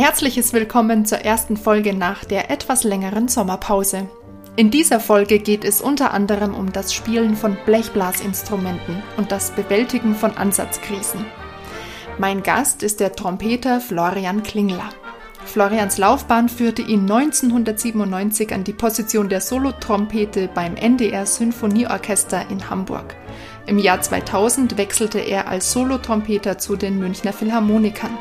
herzliches Willkommen zur ersten Folge nach der etwas längeren Sommerpause. In dieser Folge geht es unter anderem um das Spielen von Blechblasinstrumenten und das Bewältigen von Ansatzkrisen. Mein Gast ist der Trompeter Florian Klingler. Florians Laufbahn führte ihn 1997 an die Position der Solotrompete beim NDR Sinfonieorchester in Hamburg. Im Jahr 2000 wechselte er als Solotrompeter zu den Münchner Philharmonikern.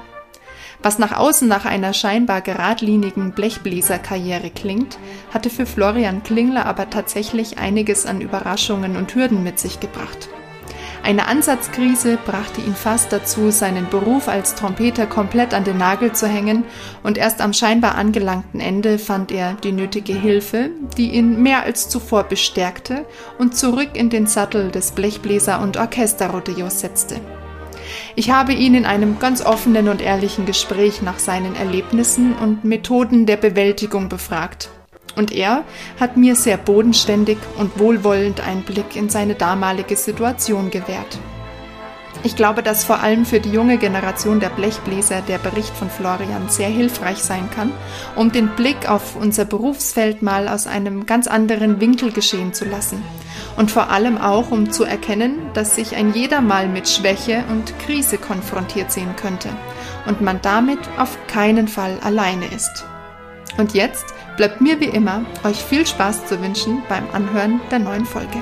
Was nach außen nach einer scheinbar geradlinigen Blechbläserkarriere klingt, hatte für Florian Klingler aber tatsächlich einiges an Überraschungen und Hürden mit sich gebracht. Eine Ansatzkrise brachte ihn fast dazu, seinen Beruf als Trompeter komplett an den Nagel zu hängen, und erst am scheinbar angelangten Ende fand er die nötige Hilfe, die ihn mehr als zuvor bestärkte und zurück in den Sattel des Blechbläser- und Orchesterrodeos setzte. Ich habe ihn in einem ganz offenen und ehrlichen Gespräch nach seinen Erlebnissen und Methoden der Bewältigung befragt. Und er hat mir sehr bodenständig und wohlwollend Einblick in seine damalige Situation gewährt. Ich glaube, dass vor allem für die junge Generation der Blechbläser der Bericht von Florian sehr hilfreich sein kann, um den Blick auf unser Berufsfeld mal aus einem ganz anderen Winkel geschehen zu lassen. Und vor allem auch, um zu erkennen, dass sich ein jeder mal mit Schwäche und Krise konfrontiert sehen könnte und man damit auf keinen Fall alleine ist. Und jetzt bleibt mir wie immer, euch viel Spaß zu wünschen beim Anhören der neuen Folge.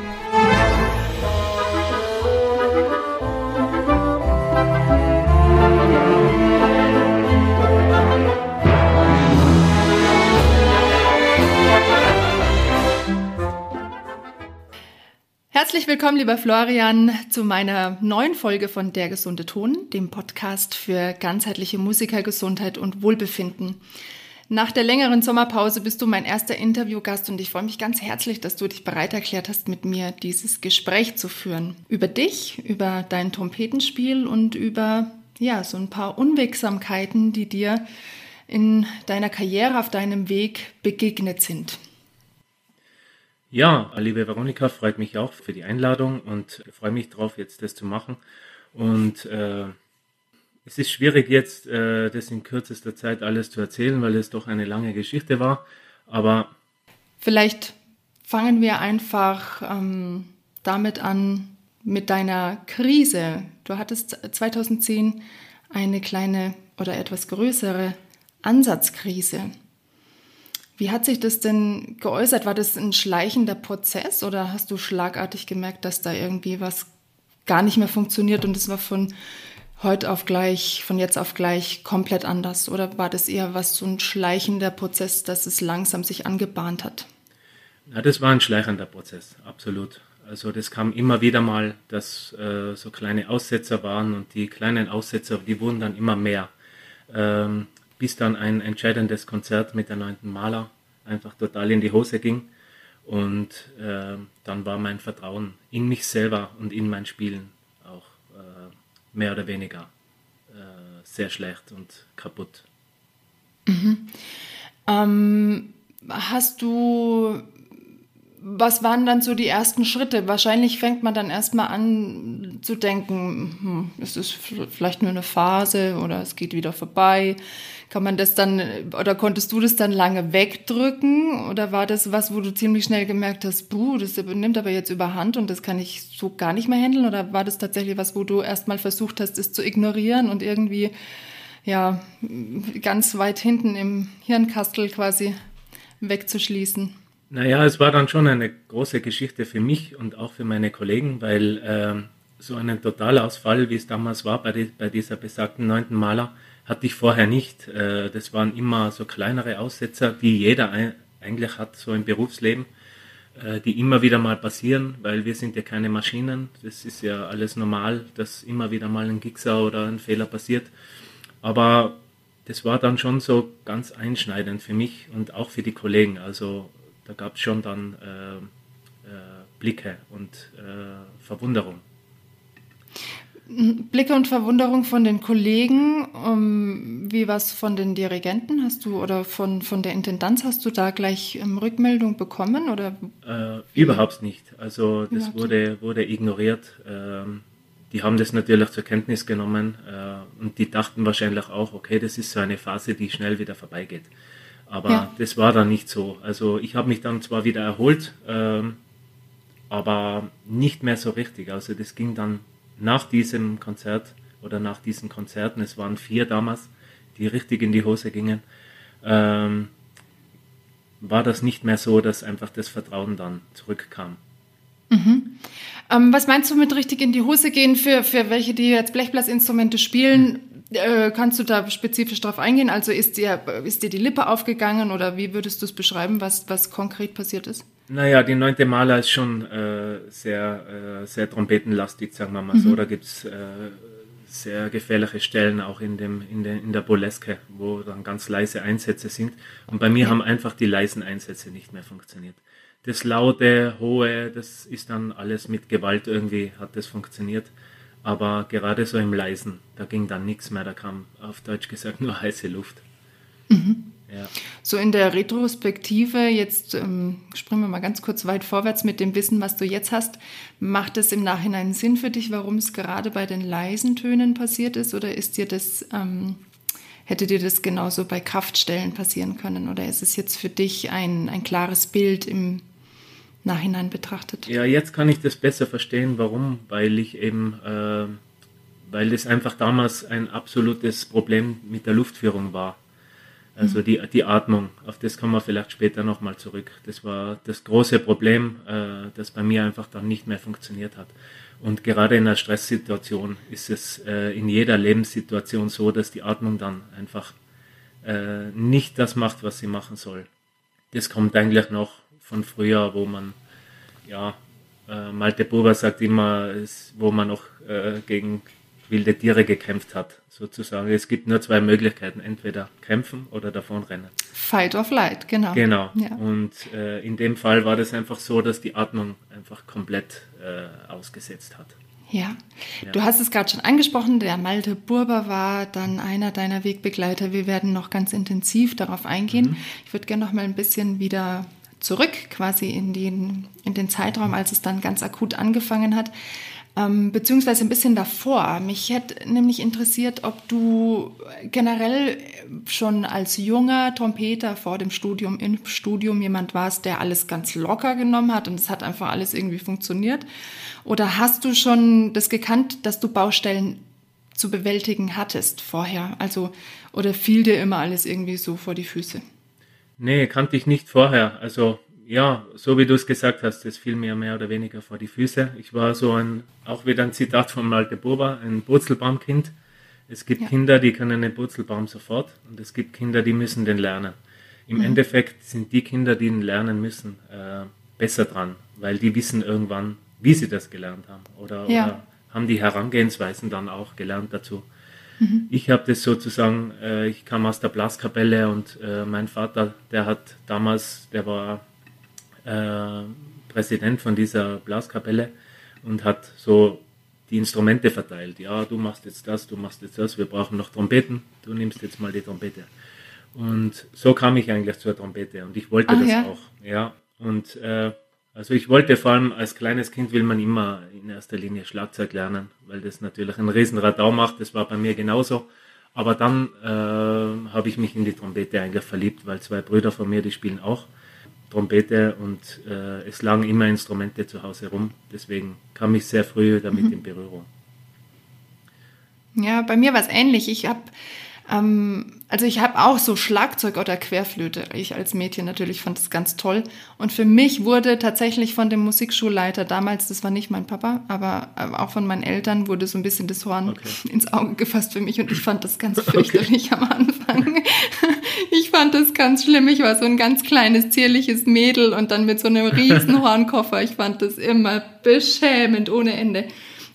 Herzlich willkommen, lieber Florian, zu meiner neuen Folge von Der gesunde Ton, dem Podcast für ganzheitliche Musikergesundheit und Wohlbefinden. Nach der längeren Sommerpause bist du mein erster Interviewgast und ich freue mich ganz herzlich, dass du dich bereit erklärt hast, mit mir dieses Gespräch zu führen. Über dich, über dein Trompetenspiel und über ja, so ein paar Unwegsamkeiten, die dir in deiner Karriere auf deinem Weg begegnet sind. Ja, liebe Veronika, freut mich auch für die Einladung und freue mich darauf, jetzt das zu machen. Und äh, es ist schwierig jetzt, äh, das in kürzester Zeit alles zu erzählen, weil es doch eine lange Geschichte war. Aber vielleicht fangen wir einfach ähm, damit an mit deiner Krise. Du hattest 2010 eine kleine oder etwas größere Ansatzkrise. Wie hat sich das denn geäußert? War das ein schleichender Prozess oder hast du schlagartig gemerkt, dass da irgendwie was gar nicht mehr funktioniert und es war von heute auf gleich, von jetzt auf gleich komplett anders? Oder war das eher was so ein schleichender Prozess, dass es langsam sich angebahnt hat? Ja, das war ein schleichender Prozess, absolut. Also das kam immer wieder mal, dass äh, so kleine Aussetzer waren und die kleinen Aussetzer, die wurden dann immer mehr. Ähm, bis dann ein entscheidendes Konzert mit der neunten Maler einfach total in die Hose ging. Und äh, dann war mein Vertrauen in mich selber und in mein Spielen auch äh, mehr oder weniger äh, sehr schlecht und kaputt. Mhm. Ähm, hast du was waren dann so die ersten Schritte? Wahrscheinlich fängt man dann erstmal an zu denken, hm, es ist vielleicht nur eine Phase oder es geht wieder vorbei. Kann man das dann, oder konntest du das dann lange wegdrücken? Oder war das was, wo du ziemlich schnell gemerkt hast, buh, das nimmt aber jetzt überhand und das kann ich so gar nicht mehr handeln? Oder war das tatsächlich was, wo du erstmal versucht hast, es zu ignorieren und irgendwie, ja, ganz weit hinten im Hirnkastel quasi wegzuschließen? Naja, es war dann schon eine große Geschichte für mich und auch für meine Kollegen, weil äh, so einen Totalausfall, wie es damals war bei, die, bei dieser besagten neunten Maler, hatte ich vorher nicht. Äh, das waren immer so kleinere Aussetzer, wie jeder ein, eigentlich hat, so im Berufsleben, äh, die immer wieder mal passieren, weil wir sind ja keine Maschinen. Das ist ja alles normal, dass immer wieder mal ein Gixer oder ein Fehler passiert. Aber das war dann schon so ganz einschneidend für mich und auch für die Kollegen. Also da gab es schon dann äh, äh, Blicke und äh, Verwunderung. Blicke und Verwunderung von den Kollegen, um, wie was von den Dirigenten hast du oder von, von der Intendanz hast du da gleich ähm, Rückmeldung bekommen oder? Äh, überhaupt nicht. Also das wurde, wurde ignoriert. Ähm, die haben das natürlich zur Kenntnis genommen. Äh, Und die dachten wahrscheinlich auch, okay, das ist so eine Phase, die schnell wieder vorbeigeht. Aber ja. das war dann nicht so. Also ich habe mich dann zwar wieder erholt, ähm, aber nicht mehr so richtig. Also das ging dann nach diesem Konzert oder nach diesen Konzerten, es waren vier damals, die richtig in die Hose gingen, ähm, war das nicht mehr so, dass einfach das Vertrauen dann zurückkam. Mhm. Ähm, was meinst du mit richtig in die Hose gehen für, für welche, die jetzt Blechblasinstrumente spielen? Äh, kannst du da spezifisch drauf eingehen? Also ist dir, ist dir die Lippe aufgegangen oder wie würdest du es beschreiben, was, was konkret passiert ist? Naja, die neunte Maler ist schon äh, sehr, äh, sehr trompetenlastig, sagen wir mal mhm. so. Da gibt es äh, sehr gefährliche Stellen auch in, dem, in, der, in der Burleske, wo dann ganz leise Einsätze sind. Und bei mir ja. haben einfach die leisen Einsätze nicht mehr funktioniert. Das laute, hohe, das ist dann alles mit Gewalt irgendwie, hat das funktioniert. Aber gerade so im Leisen, da ging dann nichts mehr, da kam auf Deutsch gesagt nur heiße Luft. Mhm. Ja. So in der Retrospektive, jetzt ähm, springen wir mal ganz kurz weit vorwärts mit dem Wissen, was du jetzt hast. Macht es im Nachhinein Sinn für dich, warum es gerade bei den leisen Tönen passiert ist? Oder ist dir das, ähm, hätte dir das genauso bei Kraftstellen passieren können? Oder ist es jetzt für dich ein, ein klares Bild im Nachhinein betrachtet? Ja, jetzt kann ich das besser verstehen, warum, weil ich eben, äh, weil das einfach damals ein absolutes Problem mit der Luftführung war. Also die, die Atmung, auf das kommen wir vielleicht später nochmal zurück. Das war das große Problem, äh, das bei mir einfach dann nicht mehr funktioniert hat. Und gerade in einer Stresssituation ist es äh, in jeder Lebenssituation so, dass die Atmung dann einfach äh, nicht das macht, was sie machen soll. Das kommt eigentlich noch von früher, wo man, ja, äh, Malte Buber sagt immer, wo man noch äh, gegen wilde Tiere gekämpft hat, sozusagen. Es gibt nur zwei Möglichkeiten, entweder kämpfen oder davonrennen. Fight or flight, genau. Genau. Ja. Und äh, in dem Fall war das einfach so, dass die Atmung einfach komplett äh, ausgesetzt hat. Ja. ja. du hast es gerade schon angesprochen, der Malte Burber war dann einer deiner Wegbegleiter. Wir werden noch ganz intensiv darauf eingehen. Mhm. Ich würde gerne noch mal ein bisschen wieder zurück quasi in den, in den Zeitraum, als es dann ganz akut angefangen hat ähm, beziehungsweise ein bisschen davor. Mich hätte nämlich interessiert, ob du generell schon als junger Trompeter vor dem Studium, im Studium jemand warst, der alles ganz locker genommen hat und es hat einfach alles irgendwie funktioniert. Oder hast du schon das gekannt, dass du Baustellen zu bewältigen hattest vorher? Also, oder fiel dir immer alles irgendwie so vor die Füße? Nee, kannte ich nicht vorher. Also ja, so wie du es gesagt hast, das fiel mir mehr oder weniger vor die Füße. Ich war so ein, auch wieder ein Zitat von Malte Boba, ein Purzelbaumkind. Es gibt ja. Kinder, die können den Purzelbaum sofort und es gibt Kinder, die müssen den lernen. Im mhm. Endeffekt sind die Kinder, die ihn lernen müssen, äh, besser dran, weil die wissen irgendwann, wie sie das gelernt haben oder, ja. oder haben die Herangehensweisen dann auch gelernt dazu. Mhm. Ich habe das sozusagen, äh, ich kam aus der Blaskapelle und äh, mein Vater, der hat damals, der war äh, Präsident von dieser Blaskapelle und hat so die Instrumente verteilt. Ja, du machst jetzt das, du machst jetzt das, wir brauchen noch Trompeten, du nimmst jetzt mal die Trompete. Und so kam ich eigentlich zur Trompete und ich wollte Ach, das ja? auch. Ja, und äh, also ich wollte vor allem als kleines Kind will man immer in erster Linie Schlagzeug lernen, weil das natürlich einen riesen Radau macht. Das war bei mir genauso. Aber dann äh, habe ich mich in die Trompete eigentlich verliebt, weil zwei Brüder von mir, die spielen auch. Trompete und äh, es lagen immer Instrumente zu Hause rum. Deswegen kam ich sehr früh damit mhm. in Berührung. Ja, bei mir war es ähnlich. Ich habe ähm, also ich habe auch so Schlagzeug oder Querflöte. Ich als Mädchen natürlich fand das ganz toll. Und für mich wurde tatsächlich von dem Musikschulleiter damals, das war nicht mein Papa, aber auch von meinen Eltern, wurde so ein bisschen das Horn okay. ins Auge gefasst für mich. Und ich fand das ganz fürchterlich okay. am Anfang. Ich fand das ganz schlimm. Ich war so ein ganz kleines, zierliches Mädel und dann mit so einem riesen Hornkoffer. Ich fand das immer beschämend ohne Ende.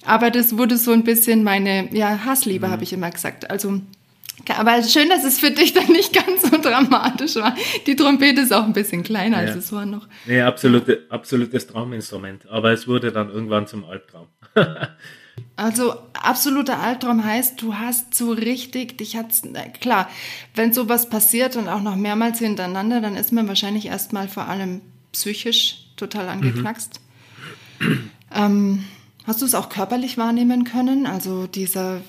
Aber das wurde so ein bisschen meine, ja, Hassliebe, mhm. habe ich immer gesagt. Also aber schön, dass es für dich dann nicht ganz so dramatisch war. Die Trompete ist auch ein bisschen kleiner ja. als es war noch. Nee, absolute, absolutes Trauminstrument. Aber es wurde dann irgendwann zum Albtraum. also absoluter Albtraum heißt, du hast so richtig, dich hat's, klar, wenn sowas passiert und auch noch mehrmals hintereinander, dann ist man wahrscheinlich erstmal vor allem psychisch total angeknackst. Mhm. Ähm, hast du es auch körperlich wahrnehmen können? Also dieser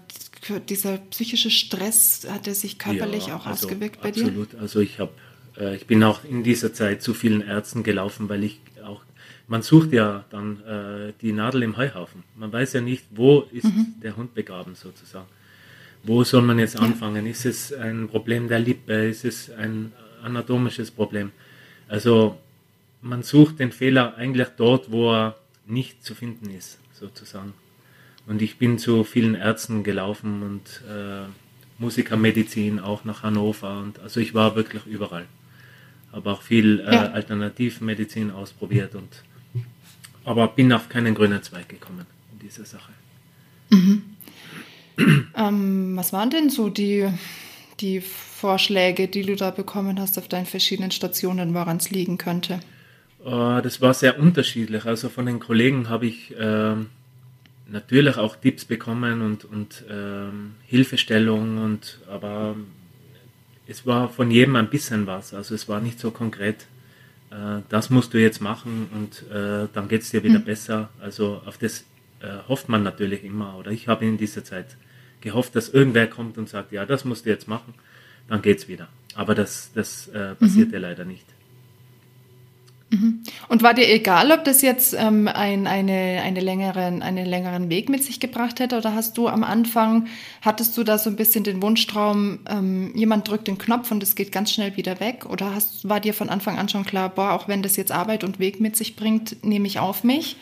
dieser psychische Stress, hat er sich körperlich ja, auch also ausgewirkt bei absolut. dir? Absolut. Also ich habe, äh, ich bin auch in dieser Zeit zu vielen Ärzten gelaufen, weil ich auch, man sucht ja dann äh, die Nadel im Heuhaufen. Man weiß ja nicht, wo ist mhm. der Hund begraben sozusagen. Wo soll man jetzt anfangen? Ja. Ist es ein Problem der Lippe? Ist es ein anatomisches Problem? Also man sucht den Fehler eigentlich dort, wo er nicht zu finden ist, sozusagen. Und ich bin zu vielen Ärzten gelaufen und äh, Musikermedizin auch nach Hannover. Und also ich war wirklich überall. Habe auch viel äh, ja. Alternativmedizin ausprobiert und aber bin auf keinen grünen Zweig gekommen in dieser Sache. Mhm. ähm, was waren denn so die, die Vorschläge, die du da bekommen hast auf deinen verschiedenen Stationen, woran es liegen könnte? Uh, das war sehr unterschiedlich. Also von den Kollegen habe ich äh, natürlich auch Tipps bekommen und, und ähm, Hilfestellung und aber es war von jedem ein bisschen was. Also es war nicht so konkret, äh, das musst du jetzt machen und äh, dann geht es dir wieder mhm. besser. Also auf das äh, hofft man natürlich immer. Oder ich habe in dieser Zeit gehofft, dass irgendwer kommt und sagt, ja, das musst du jetzt machen, dann geht es wieder. Aber das, das äh, passierte mhm. leider nicht. Mhm. Und war dir egal, ob das jetzt ähm, ein, eine, eine längeren, einen längeren Weg mit sich gebracht hätte? Oder hast du am Anfang, hattest du da so ein bisschen den Wunschtraum, ähm, jemand drückt den Knopf und es geht ganz schnell wieder weg? Oder hast, war dir von Anfang an schon klar, boah, auch wenn das jetzt Arbeit und Weg mit sich bringt, nehme ich auf mich?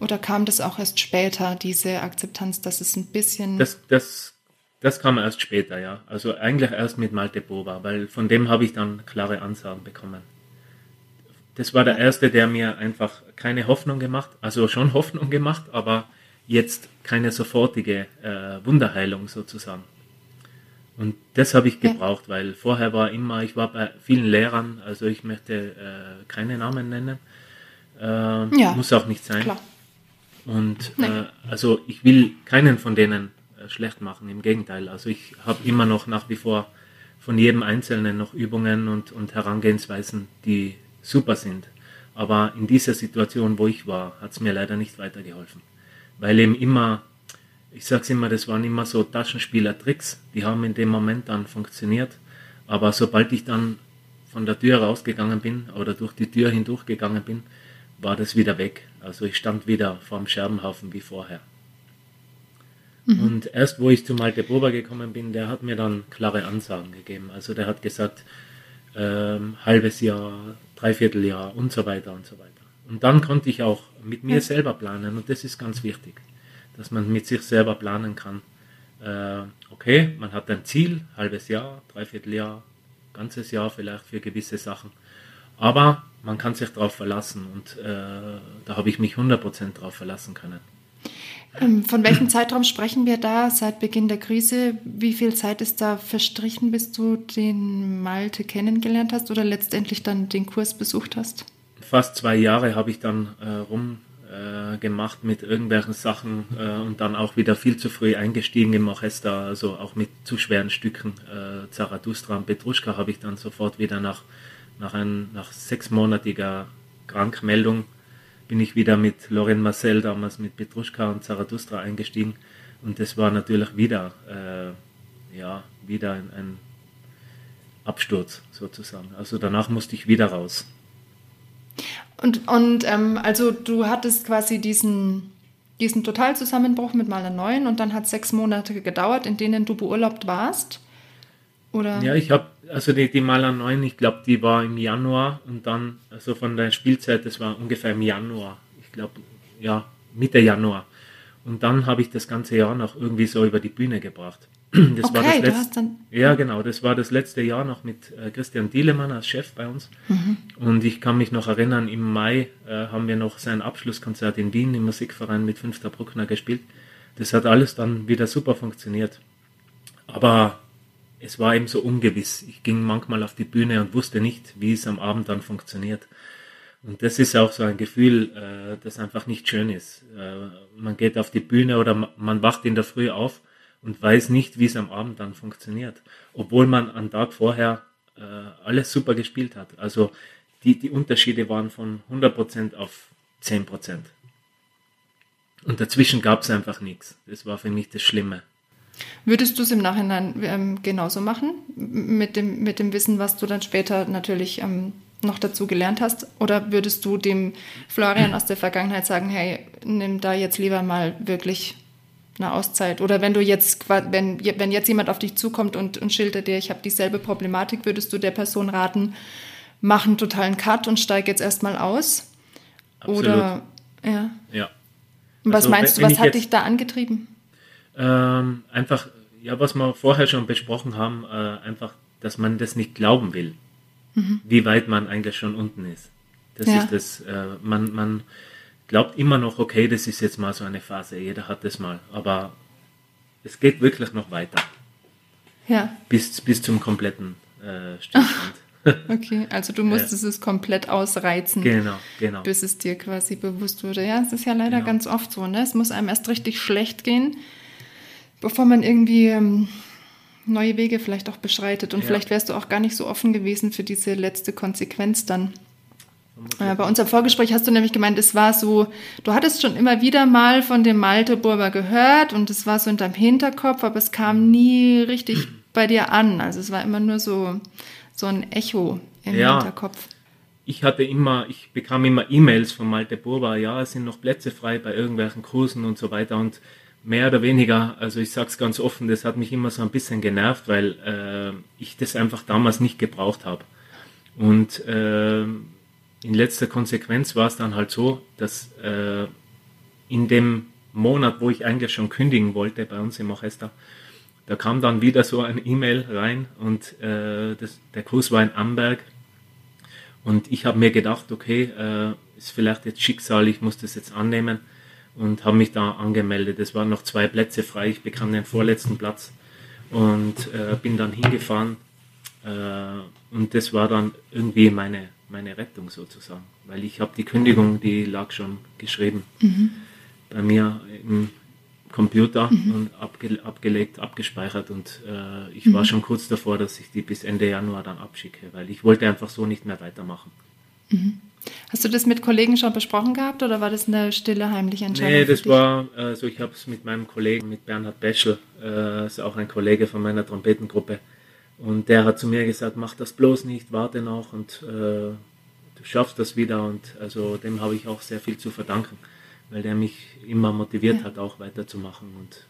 Oder kam das auch erst später, diese Akzeptanz, dass es ein bisschen. Das, das, das kam erst später, ja. Also eigentlich erst mit Malte Boba, weil von dem habe ich dann klare Ansagen bekommen das war der erste, der mir einfach keine Hoffnung gemacht, also schon Hoffnung gemacht, aber jetzt keine sofortige äh, Wunderheilung sozusagen. Und das habe ich gebraucht, weil vorher war immer, ich war bei vielen Lehrern, also ich möchte äh, keine Namen nennen, äh, ja, muss auch nicht sein. Klar. Und äh, also ich will keinen von denen äh, schlecht machen, im Gegenteil. Also ich habe immer noch nach wie vor von jedem Einzelnen noch Übungen und, und Herangehensweisen, die super sind. Aber in dieser Situation, wo ich war, hat es mir leider nicht weitergeholfen. Weil eben immer, ich sage es immer, das waren immer so Taschenspieler-Tricks, die haben in dem Moment dann funktioniert. Aber sobald ich dann von der Tür rausgegangen bin oder durch die Tür hindurchgegangen bin, war das wieder weg. Also ich stand wieder vor dem Scherbenhaufen wie vorher. Mhm. Und erst wo ich zu Malte Bober gekommen bin, der hat mir dann klare Ansagen gegeben. Also der hat gesagt, ähm, halbes Jahr, Dreivierteljahr und so weiter und so weiter. Und dann konnte ich auch mit mir selber planen und das ist ganz wichtig, dass man mit sich selber planen kann. Äh, okay, man hat ein Ziel, halbes Jahr, Dreivierteljahr, ganzes Jahr vielleicht für gewisse Sachen, aber man kann sich darauf verlassen und äh, da habe ich mich 100% darauf verlassen können. Ähm, von welchem Zeitraum sprechen wir da seit Beginn der Krise? Wie viel Zeit ist da verstrichen, bis du den Malte kennengelernt hast oder letztendlich dann den Kurs besucht hast? Fast zwei Jahre habe ich dann äh, rum äh, mit irgendwelchen Sachen äh, und dann auch wieder viel zu früh eingestiegen im Orchester, also auch mit zu schweren Stücken. Äh, Zarathustra und Petruschka habe ich dann sofort wieder nach, nach, ein, nach sechsmonatiger Krankmeldung bin ich wieder mit Loren Marcel, damals mit Petruschka und Zarathustra eingestiegen. Und das war natürlich wieder, äh, ja, wieder ein, ein Absturz sozusagen. Also danach musste ich wieder raus. Und, und ähm, also du hattest quasi diesen, diesen Totalzusammenbruch mit Maler 9 und dann hat sechs Monate gedauert, in denen du beurlaubt warst. Oder? Ja, ich habe, also die, die Maler 9, ich glaube, die war im Januar und dann, also von der Spielzeit, das war ungefähr im Januar. Ich glaube, ja, Mitte Januar. Und dann habe ich das ganze Jahr noch irgendwie so über die Bühne gebracht. Das okay, war das letzte. Ja, genau, das war das letzte Jahr noch mit äh, Christian Dielemann als Chef bei uns. Mhm. Und ich kann mich noch erinnern, im Mai äh, haben wir noch sein Abschlusskonzert in Wien im Musikverein mit Fünfter Bruckner gespielt. Das hat alles dann wieder super funktioniert. Aber es war eben so ungewiss. Ich ging manchmal auf die Bühne und wusste nicht, wie es am Abend dann funktioniert. Und das ist auch so ein Gefühl, äh, das einfach nicht schön ist. Äh, man geht auf die Bühne oder man wacht in der Früh auf und weiß nicht, wie es am Abend dann funktioniert. Obwohl man am Tag vorher äh, alles super gespielt hat. Also die, die Unterschiede waren von 100% auf 10%. Und dazwischen gab es einfach nichts. Das war für mich das Schlimme. Würdest du es im Nachhinein ähm, genauso machen, mit dem, mit dem Wissen, was du dann später natürlich ähm, noch dazu gelernt hast? Oder würdest du dem Florian aus der Vergangenheit sagen, hey, nimm da jetzt lieber mal wirklich eine Auszeit? Oder wenn du jetzt, wenn, wenn jetzt jemand auf dich zukommt und, und schildert dir, ich habe dieselbe Problematik, würdest du der Person raten, mach einen totalen Cut und steig jetzt erstmal aus? Absolut. Oder ja. Ja. Und was Also, meinst du, was hat dich da angetrieben? Ähm, einfach, ja, was wir vorher schon besprochen haben, äh, einfach, dass man das nicht glauben will, wie weit man eigentlich schon unten ist. Das Ja. ist das, äh, man, man glaubt immer noch, okay, das ist jetzt mal so eine Phase, jeder hat das mal, aber es geht wirklich noch weiter, Ja, bis, bis zum kompletten äh, Stillstand. okay. Also du musstest es komplett ausreizen. genau, genau. bis es dir quasi bewusst wurde. Ja, es ist ja leider Genau. ganz oft so. Ne? Es muss einem erst richtig schlecht gehen, bevor man irgendwie ähm, neue Wege vielleicht auch beschreitet. Und Ja. vielleicht wärst du auch gar nicht so offen gewesen für diese letzte Konsequenz dann. Äh, bei unserem Vorgespräch hast du nämlich gemeint, es war so, du hattest schon immer wieder mal von dem Malte Burber gehört und es war so in deinem Hinterkopf, aber es kam nie richtig bei dir an. Also es war immer nur so, so ein Echo im Ja. Hinterkopf. Ich hatte immer, ich bekam immer E-Mails von Malte Burba, ja, es sind noch Plätze frei bei irgendwelchen Kursen und so weiter und mehr oder weniger, also ich sag's ganz offen, das hat mich immer so ein bisschen genervt, weil äh, ich das einfach damals nicht gebraucht habe. Und äh, in letzter Konsequenz war es dann halt so, dass äh, in dem Monat, wo ich eigentlich schon kündigen wollte bei uns im Orchester, da kam dann wieder so ein E-Mail rein und äh, das, der Kurs war in Amberg und ich habe mir gedacht, okay, äh, ist vielleicht jetzt Schicksal, ich muss das jetzt annehmen und habe mich da angemeldet. Es waren noch zwei Plätze frei, ich bekam den vorletzten Platz und äh, bin dann hingefahren äh, und das war dann irgendwie meine, meine Rettung sozusagen, weil ich habe die Kündigung, die lag schon geschrieben bei mir im Computer und abge abgelegt, abgespeichert und äh, ich war schon kurz davor, dass ich die bis Ende Januar dann abschicke, weil ich wollte einfach so nicht mehr weitermachen. Hast du das mit Kollegen schon besprochen gehabt oder war das eine stille, heimliche Entscheidung? Nee, das war, also ich habe es mit meinem Kollegen, mit Bernhard Beschel, äh, ist auch ein Kollege von meiner Trompetengruppe, und der hat zu mir gesagt, mach das bloß nicht, warte noch und äh, du schaffst das wieder und also dem habe ich auch sehr viel zu verdanken, weil der mich immer motiviert Ja. hat, auch weiterzumachen und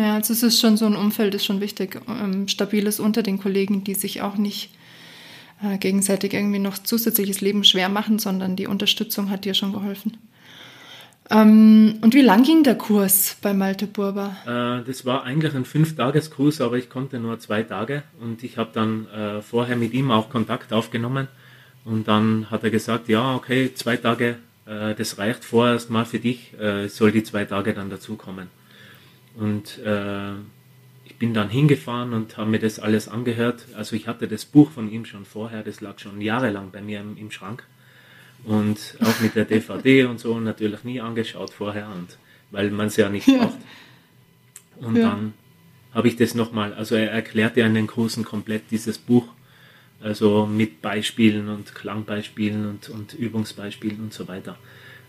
Ja, also es ist schon so ein Umfeld, ist schon wichtig. Ähm, stabiles unter den Kollegen, die sich auch nicht äh, gegenseitig irgendwie noch zusätzliches Leben schwer machen, sondern die Unterstützung hat dir schon geholfen. Ähm, und wie lang ging der Kurs bei Malte Burber? Äh, das war eigentlich ein Fünf-Tages-Kurs, aber ich konnte nur zwei Tage und ich habe dann äh, vorher mit ihm auch Kontakt aufgenommen und dann hat er gesagt, ja, okay, zwei Tage, äh, das reicht vorerst mal für dich, äh, soll die zwei Tage dann dazukommen. Und äh, bin dann hingefahren und habe mir das alles angehört. Also ich hatte das Buch von ihm schon vorher, das lag schon jahrelang bei mir im, im Schrank und auch mit der DVD und so natürlich nie angeschaut vorher und weil man es ja nicht Ja. braucht. Und Ja. dann habe ich das nochmal, also er erklärte in den Kursen komplett dieses Buch, also mit Beispielen und Klangbeispielen und, und Übungsbeispielen und so weiter.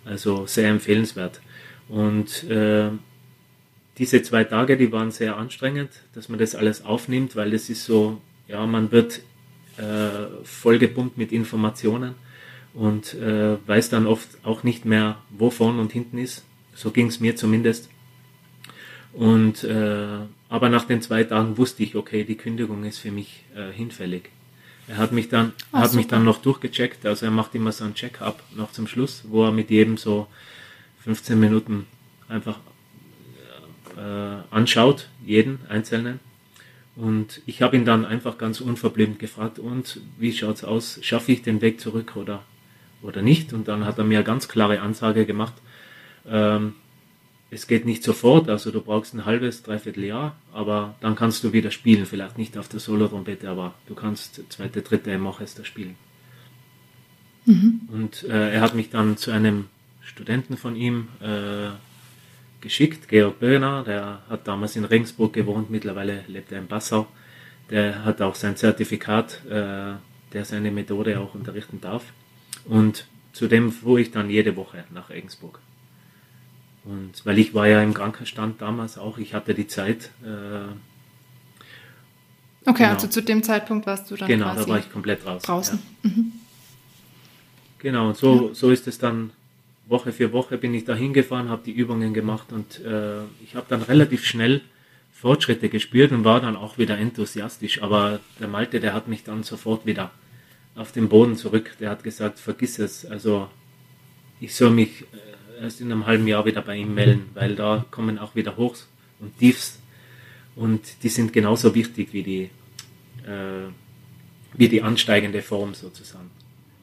Also sehr empfehlenswert. Und äh, diese zwei Tage, die waren sehr anstrengend, dass man das alles aufnimmt, weil das ist so, ja, man wird äh, vollgepumpt mit Informationen und äh, weiß dann oft auch nicht mehr, wo vorn und hinten ist. So ging es mir zumindest. Und äh, aber nach den zwei Tagen wusste ich, okay, die Kündigung ist für mich äh, hinfällig. Er hat mich dann, Ah, hat mich super. dann noch durchgecheckt, also er macht immer so ein Check-up noch zum Schluss, wo er mit jedem so 15 Minuten einfach äh, anschaut, jeden einzelnen. Und ich habe ihn dann einfach ganz unverblümt gefragt, und wie schaut's aus? Schaffe ich den Weg zurück oder, oder nicht? Und dann hat er mir eine ganz klare Ansage gemacht. Ähm, es geht nicht sofort, also du brauchst ein halbes, dreiviertel Jahr, aber dann kannst du wieder spielen. Vielleicht nicht auf der Solo-Trompete, aber du kannst zweite, dritte im Orchester spielen. Und äh, er hat mich dann zu einem Studenten von ihm äh, geschickt, Georg Böhner, der hat damals in Regensburg gewohnt, mittlerweile lebt er in Passau. Der hat auch sein Zertifikat, äh, der seine Methode auch unterrichten darf. Und zudem fuhr ich dann jede Woche nach Regensburg. Und weil ich war ja im Krankenstand damals auch, ich hatte die Zeit. Äh, okay, genau. also zu dem Zeitpunkt warst du dann Genau, da war ich komplett raus. Draußen. Ja. Mhm. Genau, und so, ja. so ist es dann Woche für Woche bin ich da hingefahren, habe die Übungen gemacht und äh, ich habe dann relativ schnell Fortschritte gespürt und war dann auch wieder enthusiastisch. Aber der Malte, der hat mich dann sofort wieder auf den Boden zurück. Der hat gesagt, vergiss es. Also ich soll mich äh, erst in einem halben Jahr wieder bei ihm melden, weil da kommen auch wieder Hochs und Tiefs und die sind genauso wichtig wie die, äh, wie die ansteigende Form sozusagen.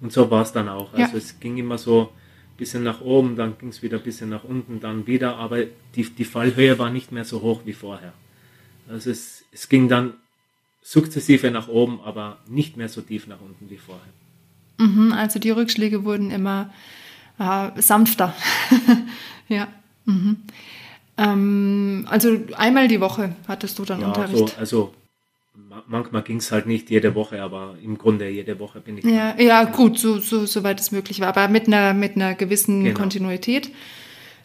Und so war es dann auch. Also ja. es ging immer so bisschen nach oben, dann ging es wieder ein bisschen nach unten, dann wieder, aber die, die Fallhöhe war nicht mehr so hoch wie vorher. Also es, es ging dann sukzessive nach oben, aber nicht mehr so tief nach unten wie vorher. Mhm, also die Rückschläge wurden immer äh, sanfter. ja. Mhm. Ähm, also einmal die Woche hattest du dann ja, Unterricht. So, also manchmal ging es halt nicht jede Woche, aber im Grunde jede Woche bin ich. Ja, ja gut, so, so, soweit es möglich war, aber mit einer, mit einer gewissen genau. Kontinuität.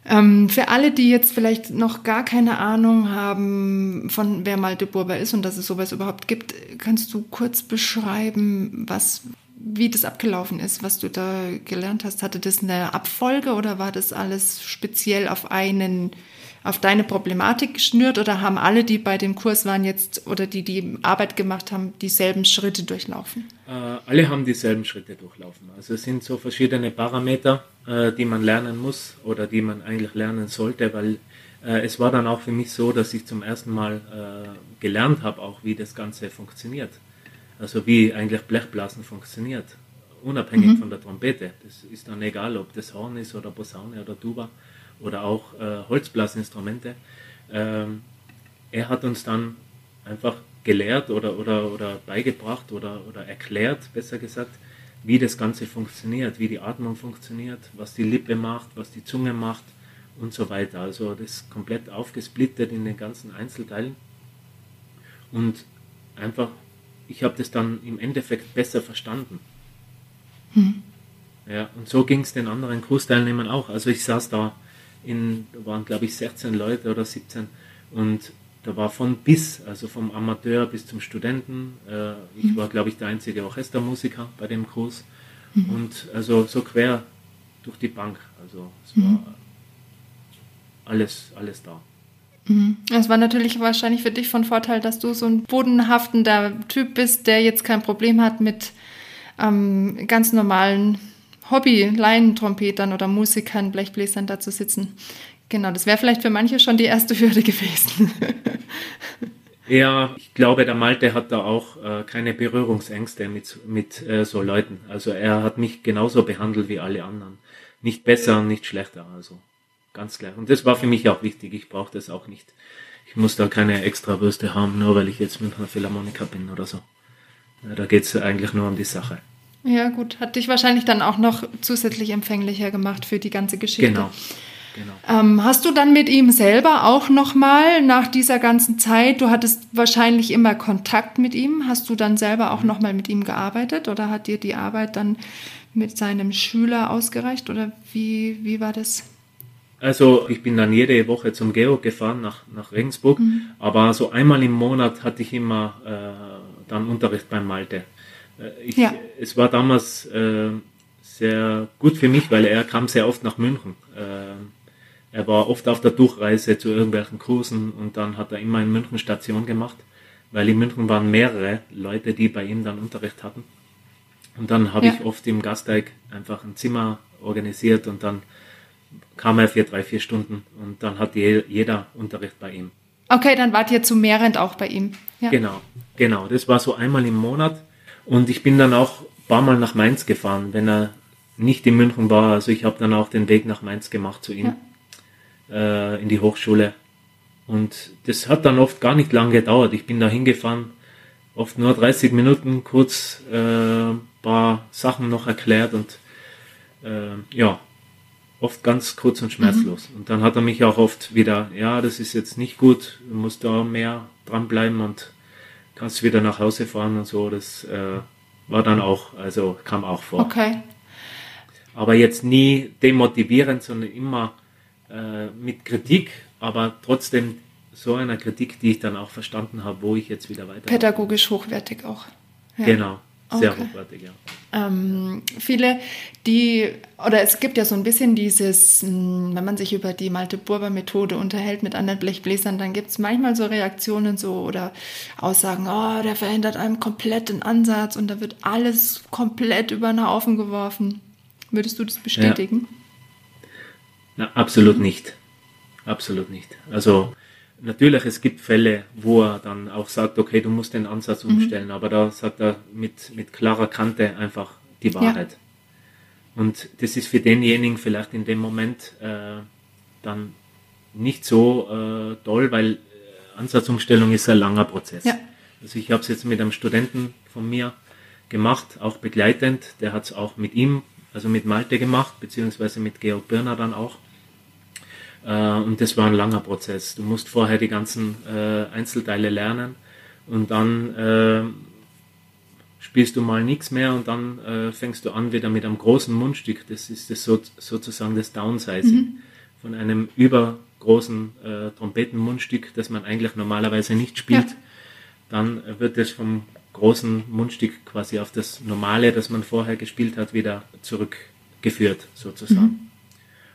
Ähm, für alle, die jetzt vielleicht noch gar keine Ahnung haben, von wer Malte Burber ist und dass es sowas überhaupt gibt, kannst du kurz beschreiben, was, wie das abgelaufen ist, was du da gelernt hast? Hatte das eine Abfolge oder war das alles speziell auf einen auf deine Problematik geschnürt oder haben alle, die bei dem Kurs waren jetzt oder die die Arbeit gemacht haben, dieselben Schritte durchlaufen? Äh, alle haben dieselben Schritte durchlaufen. Also es sind so verschiedene Parameter, äh, die man lernen muss oder die man eigentlich lernen sollte, weil äh, es war dann auch für mich so, dass ich zum ersten Mal äh, gelernt habe, auch wie das Ganze funktioniert. Also wie eigentlich Blechblasen funktioniert, unabhängig mhm. von der Trompete. Das ist dann egal, ob das Horn ist oder Posaune oder Tuba oder auch äh, Holzblasinstrumente. Ähm, er hat uns dann einfach gelehrt oder, oder, oder beigebracht oder, oder erklärt, besser gesagt, wie das Ganze funktioniert, wie die Atmung funktioniert, was die Lippe macht, was die Zunge macht und so weiter. Also das komplett aufgesplittet in den ganzen Einzelteilen. Und einfach, ich habe das dann im Endeffekt besser verstanden. Hm. Ja, und so ging es den anderen Kursteilnehmern auch. Also ich saß da in, da waren glaube ich 16 Leute oder 17 und da war von bis, also vom Amateur bis zum Studenten. Äh, ich mhm. war glaube ich der einzige Orchestermusiker bei dem Kurs mhm. und also so quer durch die Bank. Also es mhm. war alles, alles da. Mhm. Es war natürlich wahrscheinlich für dich von Vorteil, dass du so ein bodenhaftender Typ bist, der jetzt kein Problem hat mit ähm, ganz normalen Hobby-Laientrompetern oder Musikern, Blechbläsern da zu sitzen. Genau, das wäre vielleicht für manche schon die erste Hürde gewesen. ja, ich glaube, der Malte hat da auch äh, keine Berührungsängste mit, mit äh, so Leuten. Also er hat mich genauso behandelt wie alle anderen. Nicht besser und nicht schlechter, also ganz klar. Und das war für mich auch wichtig. Ich brauche das auch nicht. Ich muss da keine extra Würste haben, nur weil ich jetzt mit einer Philharmoniker bin oder so. Da geht es eigentlich nur um die Sache. Ja, gut. Hat dich wahrscheinlich dann auch noch zusätzlich empfänglicher gemacht für die ganze Geschichte. Genau. Genau. Ähm, hast du dann mit ihm selber auch nochmal nach dieser ganzen Zeit, du hattest wahrscheinlich immer Kontakt mit ihm, hast du dann selber auch mhm. nochmal mit ihm gearbeitet oder hat dir die Arbeit dann mit seinem Schüler ausgereicht oder wie, wie war das? Also ich bin dann jede Woche zum Georg gefahren nach, nach Regensburg, mhm. aber so einmal im Monat hatte ich immer äh, dann Unterricht beim Malte. Äh, ich, ja. Es war damals äh, sehr gut für mich, weil er kam sehr oft nach München. Äh, er war oft auf der Durchreise zu irgendwelchen Kursen und dann hat er immer in München Station gemacht, weil in München waren mehrere Leute, die bei ihm dann Unterricht hatten. Und dann habe ja. ich oft im Gasteig einfach ein Zimmer organisiert und dann kam er für drei, vier Stunden und dann hat jeder Unterricht bei ihm. Okay, dann wart ihr zu mehrend auch bei ihm. Ja. Genau, genau. Das war so einmal im Monat und ich bin dann auch ein paar Mal nach Mainz gefahren, wenn er nicht in München war. Also ich habe dann auch den Weg nach Mainz gemacht zu ihm, ja. äh, in die Hochschule. Und das hat dann oft gar nicht lange gedauert. Ich bin da hingefahren, oft nur 30 Minuten, kurz äh, paar Sachen noch erklärt und äh, ja, oft ganz kurz und schmerzlos. Mhm. Und dann hat er mich auch oft wieder, ja, das ist jetzt nicht gut, du musst da mehr dranbleiben und kannst wieder nach Hause fahren und so. Das äh, war dann auch, also kam auch vor. Okay. Aber jetzt nie demotivierend, sondern immer äh, mit Kritik, aber trotzdem so einer Kritik, die ich dann auch verstanden habe, wo ich jetzt wieder weiter. Pädagogisch hochwertig auch. Ja. Genau, sehr okay. hochwertig, ja. Ähm, viele, die, oder es gibt ja so ein bisschen dieses, hm, wenn man sich über die Malte-Burber-Methode unterhält mit anderen Blechbläsern, dann gibt es manchmal so Reaktionen so oder Aussagen, oh, der verändert einem komplett den Ansatz und da wird alles komplett über den Haufen geworfen. Würdest du das bestätigen? Ja. Na, absolut nicht. Absolut nicht. Also natürlich, es gibt Fälle, wo er dann auch sagt, okay, du musst den Ansatz mhm. umstellen, mhm. aber da sagt er mit, mit klarer Kante einfach die Wahrheit. Ja. Und das ist für denjenigen vielleicht in dem Moment äh, dann nicht so äh, toll, weil äh, Ansatzumstellung ist ein langer Prozess. Ja. Also ich habe es jetzt mit einem Studenten von mir gemacht, auch begleitend, der hat es auch mit ihm, also mit Malte gemacht, beziehungsweise mit Georg Birner dann auch. Äh, und das war ein langer Prozess. Du musst vorher die ganzen äh, Einzelteile lernen und dann äh, spielst du mal nichts mehr und dann äh, fängst du an wieder mit einem großen Mundstück. Das ist das so, sozusagen das Downsizing mhm. von einem übergroßen äh, Trompetenmundstück, das man eigentlich normalerweise nicht spielt. Ja. Dann wird es vom großen Mundstück quasi auf das normale, das man vorher gespielt hat, wieder zurückgeführt sozusagen. Mhm.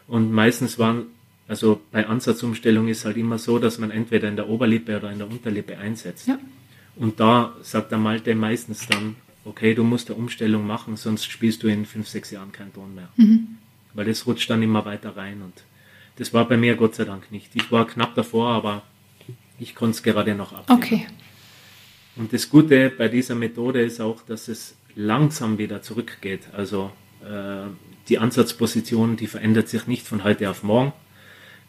Und meistens waren also bei Ansatzumstellung ist halt immer so, dass man entweder in der Oberlippe oder in der Unterlippe einsetzt. Ja. Und da sagt der Malte meistens dann, okay, du musst eine Umstellung machen, sonst spielst du in fünf, sechs Jahren keinen Ton mehr. Mhm. Weil das rutscht dann immer weiter rein und das war bei mir Gott sei Dank nicht. Ich war knapp davor, aber ich konnte es gerade noch ab. Okay. Und das Gute bei dieser Methode ist auch, dass es langsam wieder zurückgeht. Also äh, die Ansatzposition, die verändert sich nicht von heute auf morgen,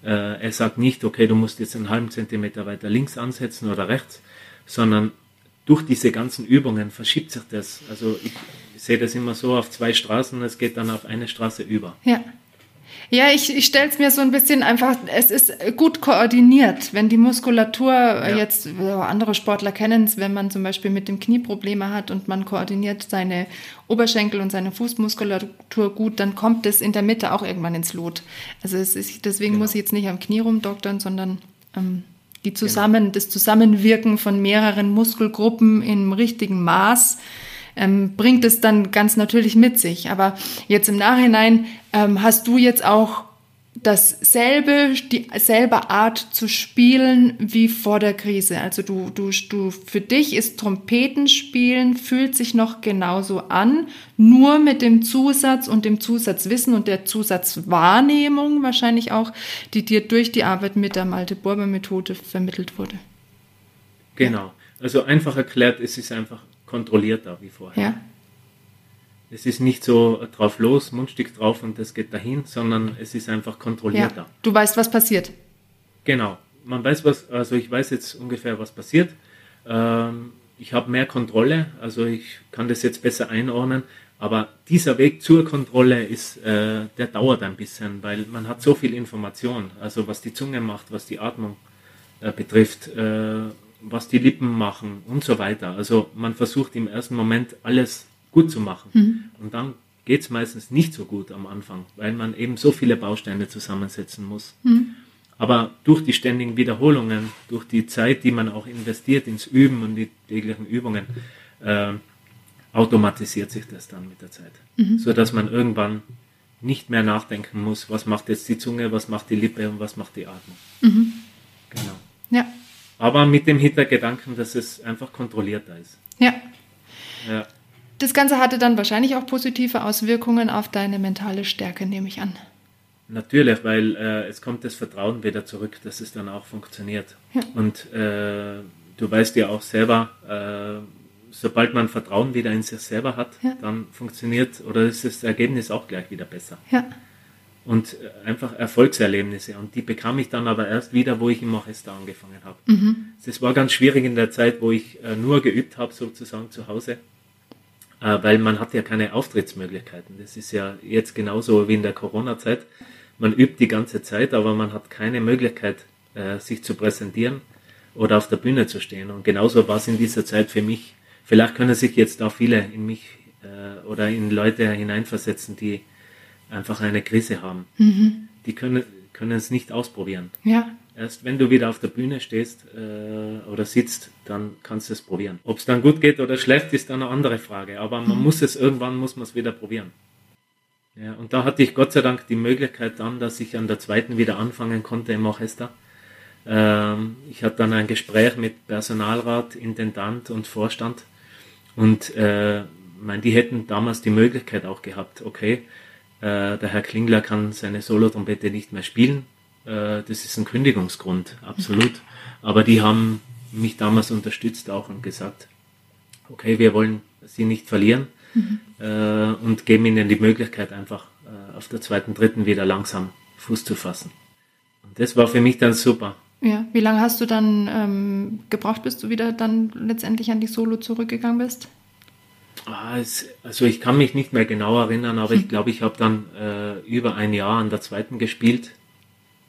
äh, er sagt nicht, okay, du musst jetzt einen halben Zentimeter weiter links ansetzen oder rechts, sondern durch diese ganzen Übungen verschiebt sich das. Also ich sehe das immer so auf zwei Straßen, es geht dann auf eine Straße über. Ja. Ja, ich, ich stelle es mir so ein bisschen einfach, es ist gut koordiniert. Wenn die Muskulatur ja. jetzt, andere Sportler kennen es, wenn man zum Beispiel mit dem Knie Probleme hat und man koordiniert seine Oberschenkel und seine Fußmuskulatur gut, dann kommt es in der Mitte auch irgendwann ins Lot. Also es ist, deswegen genau. muss ich jetzt nicht am Knie rumdoktern, sondern ähm, die genau. zusammen, genau. das Zusammenwirken von mehreren Muskelgruppen im richtigen Maß ähm, bringt es dann ganz natürlich mit sich. Aber jetzt im Nachhinein ähm, hast du jetzt auch dasselbe, dieselbe Art zu spielen wie vor der Krise. Also du, du, du, für dich ist Trompetenspielen fühlt sich noch genauso an, nur mit dem Zusatz und dem Zusatzwissen und der Zusatzwahrnehmung wahrscheinlich auch, die dir durch die Arbeit mit der Malte-Borber-Methode vermittelt wurde. Genau. Also einfach erklärt, es ist einfach kontrollierter wie vorher. Ja. Es ist nicht so drauf los, Mundstück drauf und das geht dahin, sondern es ist einfach kontrollierter. Ja. Du weißt, was passiert. Genau. Man weiß was, also ich weiß jetzt ungefähr, was passiert. Ähm, ich habe mehr Kontrolle, also ich kann das jetzt besser einordnen. Aber dieser Weg zur Kontrolle ist, äh, der dauert ein bisschen, weil man hat so viel Information, also was die Zunge macht, was die Atmung äh, betrifft. Äh, was die Lippen machen und so weiter. Also man versucht im ersten Moment alles gut zu machen. Mhm. Und dann geht es meistens nicht so gut am Anfang, weil man eben so viele Bausteine zusammensetzen muss. Mhm. Aber durch die ständigen Wiederholungen, durch die Zeit, die man auch investiert ins Üben und die täglichen Übungen, äh, automatisiert sich das dann mit der Zeit. Mhm. So dass man irgendwann nicht mehr nachdenken muss, was macht jetzt die Zunge, was macht die Lippe und was macht die Atmung. Mhm. Genau. Ja aber mit dem Hintergedanken, dass es einfach kontrollierter ist. Ja. ja. Das Ganze hatte dann wahrscheinlich auch positive Auswirkungen auf deine mentale Stärke, nehme ich an. Natürlich, weil äh, es kommt das Vertrauen wieder zurück, dass es dann auch funktioniert. Ja. Und äh, du weißt ja auch selber, äh, sobald man Vertrauen wieder in sich selber hat, ja. dann funktioniert oder ist das Ergebnis auch gleich wieder besser. Ja und äh, einfach Erfolgserlebnisse. Und die bekam ich dann aber erst wieder, wo ich im Orchester angefangen habe. Mhm. Das war ganz schwierig in der Zeit, wo ich äh, nur geübt habe, sozusagen zu Hause, äh, weil man hat ja keine Auftrittsmöglichkeiten. Das ist ja jetzt genauso wie in der Corona-Zeit. Man übt die ganze Zeit, aber man hat keine Möglichkeit, sich zu präsentieren oder auf der Bühne zu stehen. Und genauso war es in dieser Zeit für mich. Vielleicht können sich jetzt auch viele in mich oder in Leute hineinversetzen, die einfach eine Krise haben. Mhm. Die können, können es nicht ausprobieren. Ja. Erst wenn du wieder auf der Bühne stehst äh, oder sitzt, dann kannst du es probieren. Ob es dann gut geht oder schlecht, ist dann eine andere Frage. Aber man mhm. muss es irgendwann muss man es wieder probieren. Ja, und da hatte ich Gott sei Dank die Möglichkeit dann, dass ich an der zweiten wieder anfangen konnte im Orchester. Ähm, ich hatte dann ein Gespräch mit Personalrat, Intendant und Vorstand. Und äh, mein, die hätten damals die Möglichkeit auch gehabt, okay, äh, der Herr Klingler kann seine Solotrompete nicht mehr spielen. Äh, das ist ein Kündigungsgrund, absolut. Aber die haben mich damals unterstützt auch und gesagt, okay, wir wollen sie nicht verlieren mhm. äh, und geben ihnen die Möglichkeit einfach äh, auf der zweiten, dritten wieder langsam Fuß zu fassen. Und das war für mich dann super. Ja, wie lange hast du dann ähm, gebraucht, bis du wieder dann letztendlich an die Solo zurückgegangen bist? Ah, also ich kann mich nicht mehr genau erinnern, aber ich glaube, ich habe dann äh, über ein Jahr an der zweiten gespielt.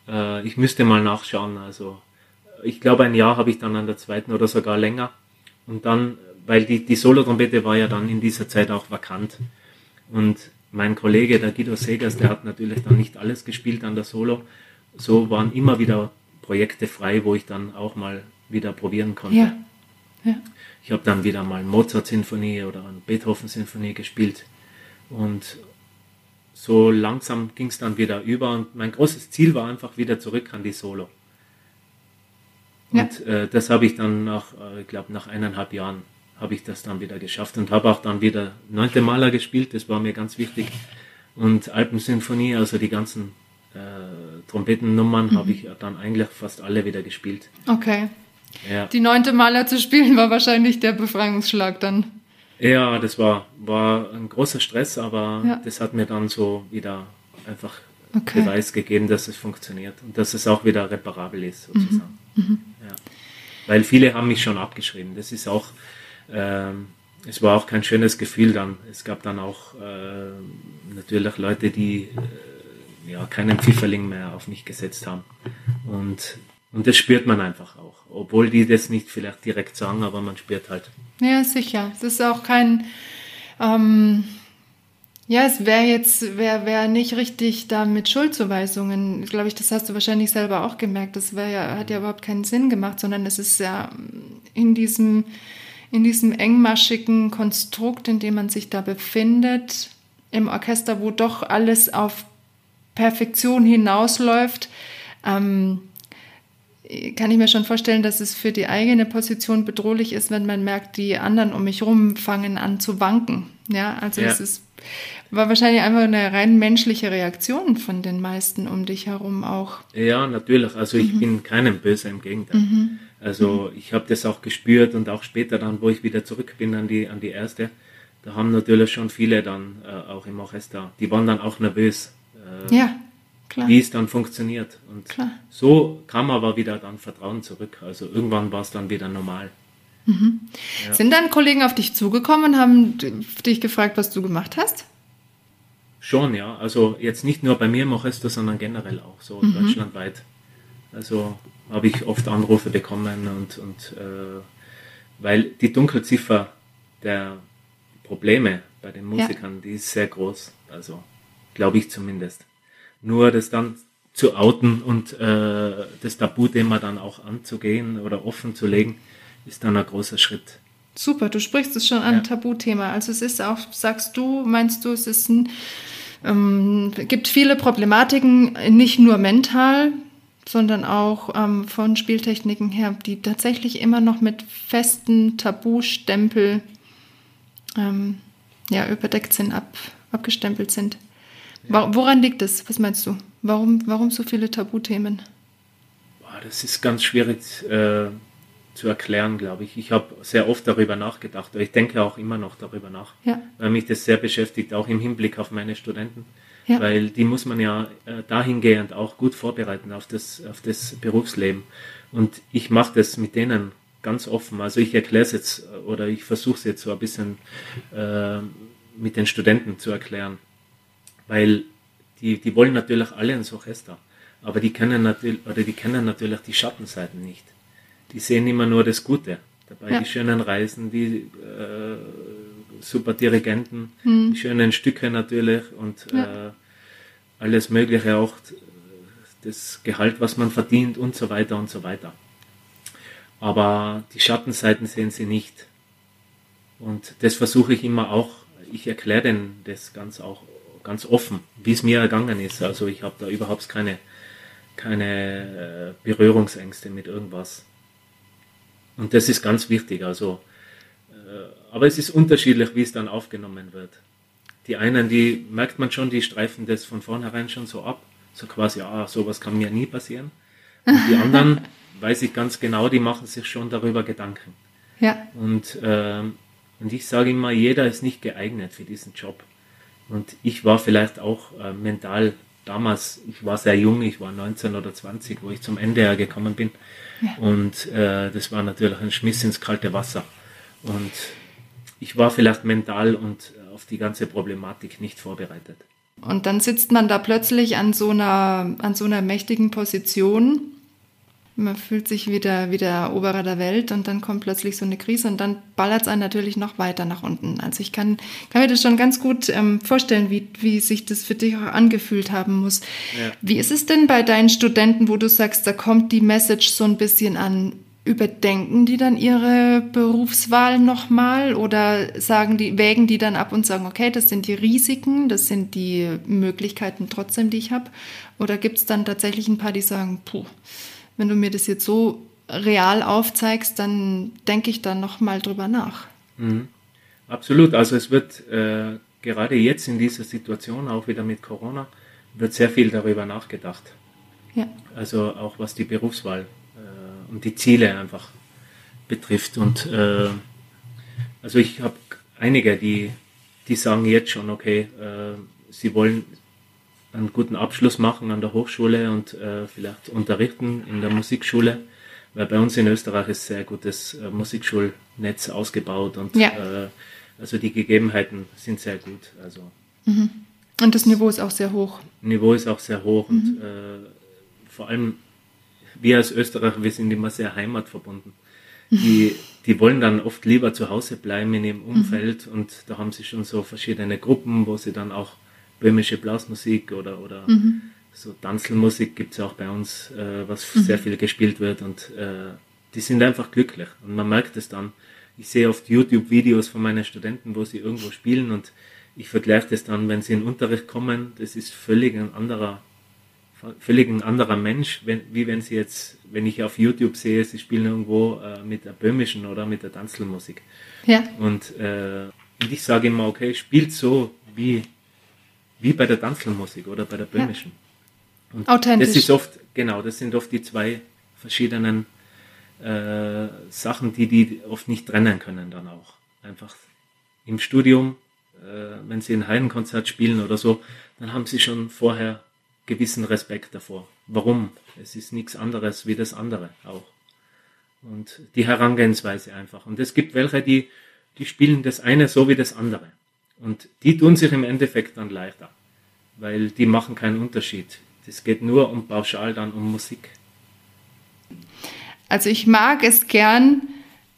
Äh, ich müsste mal nachschauen. Also ich glaube, ein Jahr habe ich dann an der zweiten oder sogar länger. Und dann, weil die, die Solo-Trompete war ja dann in dieser Zeit auch vakant. Und mein Kollege, der Guido Segers, der hat natürlich dann nicht alles gespielt an der Solo. So waren immer wieder Projekte frei, wo ich dann auch mal wieder probieren konnte. Ja. Ja. Ich habe dann wieder mal Mozart-Sinfonie oder eine Beethoven-Sinfonie gespielt. Und so langsam ging es dann wieder über. Und mein großes Ziel war einfach wieder zurück an die Solo. Und ja. äh, das habe ich dann nach, äh, ich glaube, nach eineinhalb Jahren habe ich das dann wieder geschafft und habe auch dann wieder neunte Maler gespielt. Das war mir ganz wichtig. Und Alpensinfonie, also die ganzen äh, Trompetennummern mhm. habe ich dann eigentlich fast alle wieder gespielt. Okay. Ja. Die neunte Maler zu spielen war wahrscheinlich der Befreiungsschlag dann. Ja, das war, war ein großer Stress, aber ja. das hat mir dann so wieder einfach okay. Beweis gegeben, dass es funktioniert und dass es auch wieder reparabel ist, sozusagen. Mhm. Mhm. Ja. Weil viele haben mich schon abgeschrieben. Das ist auch, ähm, es war auch kein schönes Gefühl dann. Es gab dann auch äh, natürlich Leute, die äh, ja, keinen Pfifferling mehr auf mich gesetzt haben. Und, und das spürt man einfach auch. Obwohl die das nicht vielleicht direkt sagen, aber man spürt halt. Ja, sicher. Es ist auch kein, ähm, ja, es wäre jetzt, wäre wär nicht richtig da mit Schuldzuweisungen. Glaube ich, das hast du wahrscheinlich selber auch gemerkt. Das wäre ja, hat ja überhaupt keinen Sinn gemacht, sondern es ist ja in diesem, in diesem engmaschigen Konstrukt, in dem man sich da befindet, im Orchester, wo doch alles auf Perfektion hinausläuft, ähm, kann ich mir schon vorstellen, dass es für die eigene Position bedrohlich ist, wenn man merkt, die anderen um mich herum fangen an zu wanken. Ja, also ja. es ist, war wahrscheinlich einfach eine rein menschliche Reaktion von den meisten um dich herum auch. Ja, natürlich. Also ich mhm. bin keinem böse, im Gegenteil. Mhm. Also mhm. ich habe das auch gespürt und auch später dann, wo ich wieder zurück bin an die, an die erste, da haben natürlich schon viele dann äh, auch im Orchester, die waren dann auch nervös äh, ja, wie es dann funktioniert. Und klar. so kam aber wieder dann Vertrauen zurück. Also irgendwann war es dann wieder normal. Mhm. Ja. Sind dann Kollegen auf dich zugekommen und haben dich gefragt, was du gemacht hast? Schon, ja. Also jetzt nicht nur bei mir im Orchester, sondern generell auch so mhm. deutschlandweit. Also habe ich oft Anrufe bekommen und, und äh, weil die Dunkelziffer der Probleme bei den Musikern, ja. die ist sehr groß. Also glaube ich zumindest. Nur das dann zu outen und äh, das Tabuthema dann auch anzugehen oder offen zu legen, ist dann ein großer Schritt. Super, du sprichst es schon an, ja. Tabuthema. Also es ist auch, sagst du, meinst du, es ist ein, ähm, gibt viele Problematiken, nicht nur mental, sondern auch ähm, von Spieltechniken her, die tatsächlich immer noch mit festen Tabustempel ähm, ja, überdeckt sind, ab, abgestempelt sind. Woran liegt es? Was meinst du? Warum, warum so viele Tabuthemen? Das ist ganz schwierig äh, zu erklären, glaube ich. Ich habe sehr oft darüber nachgedacht. Ich denke auch immer noch darüber nach, ja. weil mich das sehr beschäftigt, auch im Hinblick auf meine Studenten. Ja. Weil die muss man ja äh, dahingehend auch gut vorbereiten auf das, auf das Berufsleben. Und ich mache das mit denen ganz offen. Also ich erkläre es jetzt oder ich versuche es jetzt so ein bisschen äh, mit den Studenten zu erklären weil die, die wollen natürlich alle ins Orchester, aber die kennen natürlich, oder die kennen natürlich die Schattenseiten nicht. Die sehen immer nur das Gute. Dabei ja. die schönen Reisen, die äh, super Dirigenten, hm. die schönen Stücke natürlich und ja. äh, alles Mögliche auch das Gehalt, was man verdient und so weiter und so weiter. Aber die Schattenseiten sehen sie nicht. Und das versuche ich immer auch, ich erkläre denen das ganz auch ganz offen, wie es mir ergangen ist. Also ich habe da überhaupt keine, keine äh, Berührungsängste mit irgendwas. Und das ist ganz wichtig. Also, äh, aber es ist unterschiedlich, wie es dann aufgenommen wird. Die einen, die merkt man schon, die streifen das von vornherein schon so ab. So quasi, ah, sowas kann mir nie passieren. Und die anderen, weiß ich ganz genau, die machen sich schon darüber Gedanken. Ja. Und, äh, und ich sage immer, jeder ist nicht geeignet für diesen Job. Und ich war vielleicht auch äh, mental damals, ich war sehr jung, ich war 19 oder 20, wo ich zum NDR gekommen bin. Ja. Und äh, das war natürlich ein Schmiss ins kalte Wasser. Und ich war vielleicht mental und auf die ganze Problematik nicht vorbereitet. Und dann sitzt man da plötzlich an so einer, an so einer mächtigen Position man fühlt sich wieder wie der Eroberer der Welt und dann kommt plötzlich so eine Krise und dann ballert es einen natürlich noch weiter nach unten. Also ich kann, kann mir das schon ganz gut ähm, vorstellen, wie, wie sich das für dich auch angefühlt haben muss. Ja. Wie ist es denn bei deinen Studenten, wo du sagst, da kommt die Message so ein bisschen an, überdenken die dann ihre Berufswahl nochmal oder sagen die, wägen die dann ab und sagen, okay, das sind die Risiken, das sind die Möglichkeiten trotzdem, die ich habe? Oder gibt es dann tatsächlich ein paar, die sagen, puh, wenn du mir das jetzt so real aufzeigst, dann denke ich da nochmal drüber nach. Mhm. Absolut. Also es wird äh, gerade jetzt in dieser Situation, auch wieder mit Corona, wird sehr viel darüber nachgedacht. Ja. Also auch was die Berufswahl äh, und die Ziele einfach betrifft. Und äh, also ich habe einige, die, die sagen jetzt schon, okay, äh, sie wollen einen guten Abschluss machen an der Hochschule und äh, vielleicht unterrichten in der Musikschule, weil bei uns in Österreich ist sehr gutes äh, Musikschulnetz ausgebaut und ja. äh, also die Gegebenheiten sind sehr gut. Also mhm. und das Niveau ist auch sehr hoch. Niveau ist auch sehr hoch mhm. und äh, vor allem wir als Österreicher, wir sind immer sehr heimatverbunden. Die, die wollen dann oft lieber zu Hause bleiben in ihrem mhm. Umfeld mhm. und da haben sie schon so verschiedene Gruppen, wo sie dann auch böhmische Blasmusik oder, oder mhm. so Tanzelmusik gibt es auch bei uns, äh, was mhm. sehr viel gespielt wird und äh, die sind einfach glücklich und man merkt es dann. Ich sehe oft YouTube-Videos von meinen Studenten, wo sie irgendwo spielen und ich vergleiche das dann, wenn sie in den Unterricht kommen, das ist völlig ein anderer, völlig ein anderer Mensch, wenn, wie wenn sie jetzt, wenn ich auf YouTube sehe, sie spielen irgendwo äh, mit der böhmischen oder mit der Tanzelmusik. Ja. Und, äh, und ich sage immer, okay, spielt so, wie wie bei der Tanzelmusik oder bei der böhmischen. Ja. Authentisch. Das ist oft, genau, das sind oft die zwei verschiedenen äh, Sachen, die die oft nicht trennen können dann auch. Einfach im Studium, äh, wenn sie ein Heidenkonzert spielen oder so, dann haben sie schon vorher gewissen Respekt davor. Warum? Es ist nichts anderes wie das andere auch. Und die Herangehensweise einfach. Und es gibt welche, die, die spielen das eine so wie das andere. Und die tun sich im Endeffekt dann leichter, weil die machen keinen Unterschied. Das geht nur um pauschal dann um Musik. Also ich mag es gern,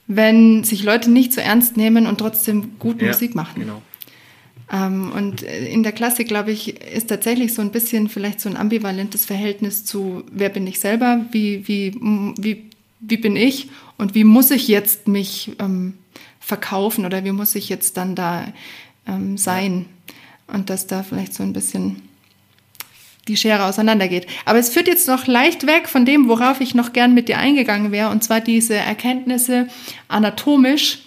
wenn sich Leute nicht so ernst nehmen und trotzdem gut ja, Musik machen. Genau. Ähm, und in der Klassik, glaube ich, ist tatsächlich so ein bisschen vielleicht so ein ambivalentes Verhältnis zu, wer bin ich selber, wie, wie, wie, wie bin ich und wie muss ich jetzt mich ähm, verkaufen oder wie muss ich jetzt dann da ähm, sein. Und dass da vielleicht so ein bisschen die Schere auseinandergeht. Aber es führt jetzt noch leicht weg von dem, worauf ich noch gern mit dir eingegangen wäre, und zwar diese Erkenntnisse anatomisch,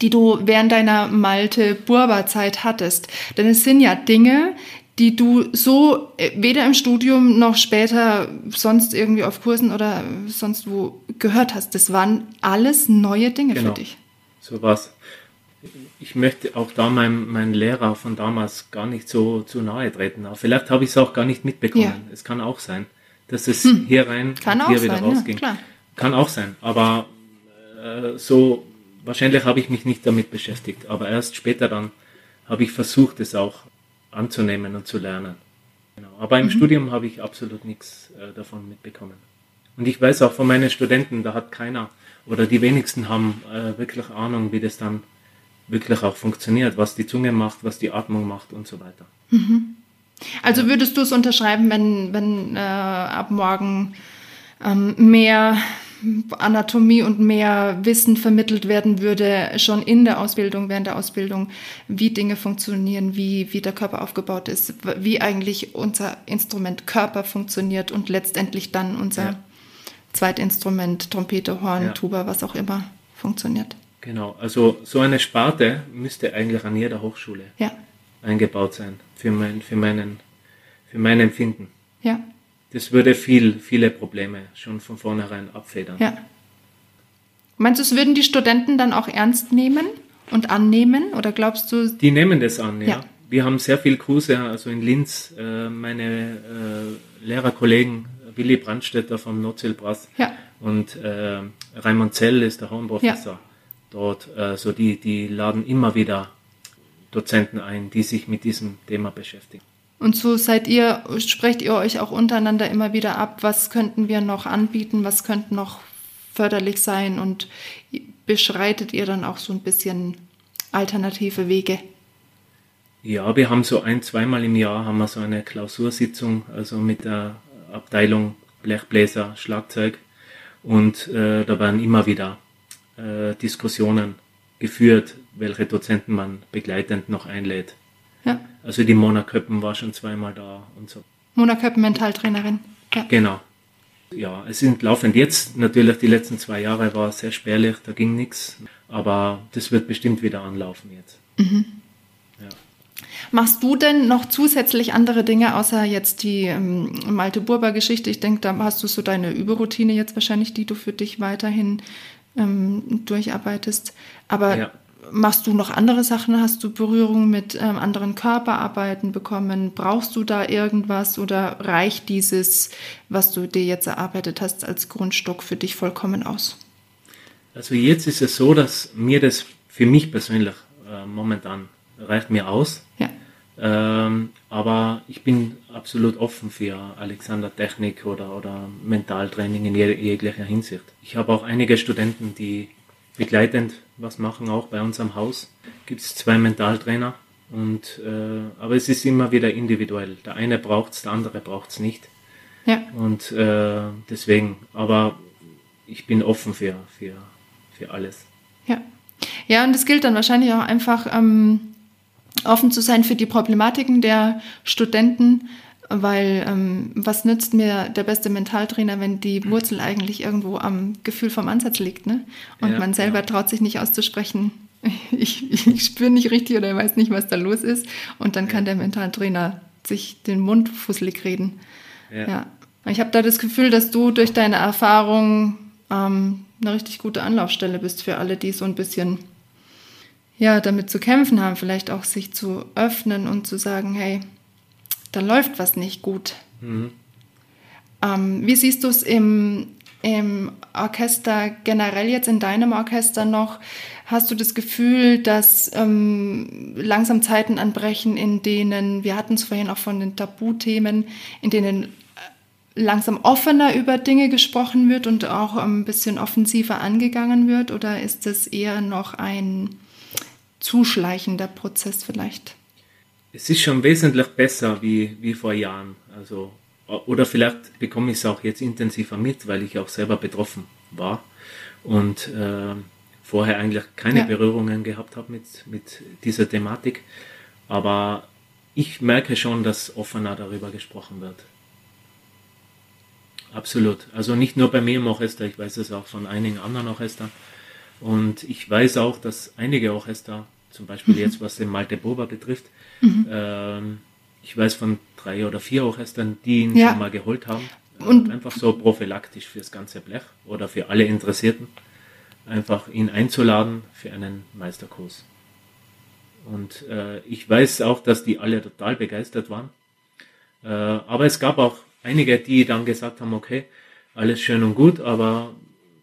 die du während deiner Malte-Burba-Zeit hattest. Denn es sind ja Dinge, die du so äh, weder im Studium noch später sonst irgendwie auf Kursen oder sonst wo gehört hast. Das waren alles neue Dinge genau. für dich. So was ich möchte auch da meinem, meinem Lehrer von damals gar nicht so zu nahe treten. Aber vielleicht habe ich es auch gar nicht mitbekommen. Ja. Es kann auch sein, dass es hm. hier rein kann und hier wieder sein, rausging. Ja, kann auch sein. Aber äh, so wahrscheinlich habe ich mich nicht damit beschäftigt. Aber erst später dann habe ich versucht, es auch anzunehmen und zu lernen. Genau. Aber im mhm. Studium habe ich absolut nichts äh, davon mitbekommen. Und ich weiß auch von meinen Studenten, da hat keiner oder die wenigsten haben äh, wirklich Ahnung, wie das dann wirklich auch funktioniert, was die Zunge macht, was die Atmung macht und so weiter. Mhm. Also würdest du es unterschreiben, wenn, wenn äh, ab morgen ähm, mehr Anatomie und mehr Wissen vermittelt werden würde, schon in der Ausbildung, während der Ausbildung, wie Dinge funktionieren, wie, wie der Körper aufgebaut ist, wie eigentlich unser Instrument Körper funktioniert und letztendlich dann unser ja. Zweitinstrument, Trompete, Horn, ja. Tuba, was auch immer funktioniert. Genau, also so eine Sparte müsste eigentlich an jeder Hochschule ja. eingebaut sein, für mein, für meinen, für mein Empfinden. Ja das würde viel, viele Probleme schon von vornherein abfedern. Ja. Meinst du, es würden die Studenten dann auch ernst nehmen und annehmen? Oder glaubst du? Die nehmen das an, ja. ja. Wir haben sehr viele Kurse, also in Linz, äh, meine äh, Lehrerkollegen, Willi Brandstetter vom Notzelbrass ja. und äh, Raimund Zell ist der Hornprofessor ja. Dort. Also die, die laden immer wieder Dozenten ein, die sich mit diesem Thema beschäftigen. Und so seid ihr, sprecht ihr euch auch untereinander immer wieder ab, was könnten wir noch anbieten, was könnte noch förderlich sein und beschreitet ihr dann auch so ein bisschen alternative Wege? Ja, wir haben so ein, zweimal im Jahr haben wir so eine Klausursitzung, also mit der Abteilung Blechbläser, Schlagzeug und äh, da werden immer wieder äh, Diskussionen geführt, welche Dozenten man begleitend noch einlädt. Ja. Also die Mona Köppen war schon zweimal da und so. Mona Köppen, Mentaltrainerin. Ja. Genau. Ja, es sind laufend jetzt, natürlich die letzten zwei Jahre war sehr spärlich, da ging nichts, aber das wird bestimmt wieder anlaufen jetzt. Mhm. Ja. Machst du denn noch zusätzlich andere Dinge, außer jetzt die ähm, Malte Burber Geschichte? Ich denke, da hast du so deine Überroutine jetzt wahrscheinlich, die du für dich weiterhin ähm, durcharbeitest. Aber ja machst du noch andere Sachen? Hast du Berührung mit ähm, anderen Körperarbeiten bekommen? Brauchst du da irgendwas oder reicht dieses, was du dir jetzt erarbeitet hast, als Grundstock für dich vollkommen aus? Also jetzt ist es so, dass mir das für mich persönlich äh, momentan reicht mir aus. Ja. Ähm, aber ich bin absolut offen für Alexander Technik oder, oder Mentaltraining in jeglicher Hinsicht. Ich habe auch einige Studenten, die begleitend was machen, auch bei uns am Haus. Gibt es zwei Mentaltrainer. Und, äh, aber es ist immer wieder individuell. Der eine braucht es, der andere braucht es nicht. Ja. Und äh, deswegen, aber ich bin offen für, für, für alles. Ja. Ja, und es gilt dann wahrscheinlich auch einfach ähm, offen zu sein für die Problematiken der Studenten, weil ähm, was nützt mir der beste Mentaltrainer, wenn die Wurzel eigentlich irgendwo am Gefühl vom Ansatz liegt, ne? Und ja, man selber ja. traut sich nicht auszusprechen, ich, ich, ich spüre nicht richtig oder weiß nicht, was da los ist. Und dann kann der Mentaltrainer sich den Mund fusselig reden. Ja. ja. Ich habe da das Gefühl, dass du durch deine Erfahrung ähm, eine richtig gute Anlaufstelle bist für alle, die so ein bisschen ja, damit zu kämpfen haben, vielleicht auch sich zu öffnen und zu sagen, hey, da läuft was nicht gut. Mhm. Ähm, wie siehst du es im, im Orchester generell jetzt in deinem Orchester noch? Hast du das Gefühl, dass ähm, langsam Zeiten anbrechen, in denen, wir hatten es vorhin auch von den Tabuthemen, in denen äh, langsam offener über Dinge gesprochen wird und auch ein bisschen offensiver angegangen wird? Oder ist es eher noch ein zuschleichender Prozess vielleicht? es ist schon wesentlich besser wie, wie vor Jahren. Also, oder vielleicht bekomme ich es auch jetzt intensiver mit, weil ich auch selber betroffen war und äh, vorher eigentlich keine ja. Berührungen gehabt habe mit, mit dieser Thematik. Aber ich merke schon, dass offener darüber gesprochen wird. Absolut. Also nicht nur bei mir im Orchester, ich weiß es auch von einigen anderen Orchestern. Und ich weiß auch, dass einige Orchester zum Beispiel mhm. jetzt, was den Malte Boba betrifft. Mhm. Ähm, ich weiß von drei oder vier Orchestern, die ihn ja. schon mal geholt haben. Und einfach so prophylaktisch fürs ganze Blech oder für alle Interessierten, einfach ihn einzuladen für einen Meisterkurs. Und äh, ich weiß auch, dass die alle total begeistert waren. Äh, aber es gab auch einige, die dann gesagt haben, okay, alles schön und gut, aber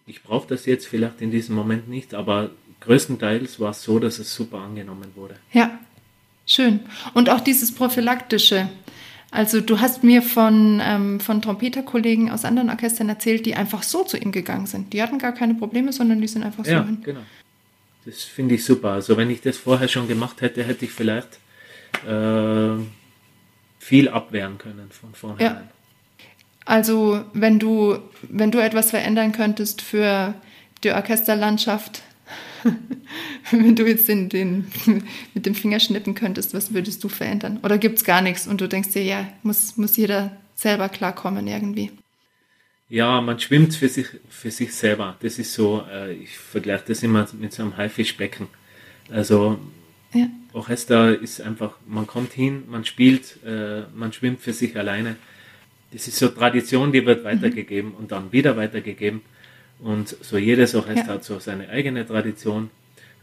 ich brauche das jetzt vielleicht in diesem Moment nicht, aber größtenteils war es so, dass es super angenommen wurde. Ja, schön. Und auch dieses prophylaktische. Also du hast mir von, ähm, von Trompeterkollegen aus anderen Orchestern erzählt, die einfach so zu ihm gegangen sind. Die hatten gar keine Probleme, sondern die sind einfach so ja, hin. genau. Das finde ich super. Also wenn ich das vorher schon gemacht hätte, hätte ich vielleicht äh, viel abwehren können von vornherein. Ja. Also wenn du, wenn du etwas verändern könntest für die Orchesterlandschaft, wenn du jetzt den, den, mit dem Finger schnippen könntest, was würdest du verändern? Oder gibt es gar nichts und du denkst dir, ja, muss, muss jeder selber klarkommen irgendwie? Ja, man schwimmt für sich, für sich selber. Das ist so, äh, ich vergleiche das immer mit so einem Haifischbecken. Also ja. Orchester ist einfach, man kommt hin, man spielt, äh, man schwimmt für sich alleine. Das ist so Tradition, die wird weitergegeben mhm. und dann wieder weitergegeben. Und so jedes Orchester ja. hat so seine eigene Tradition.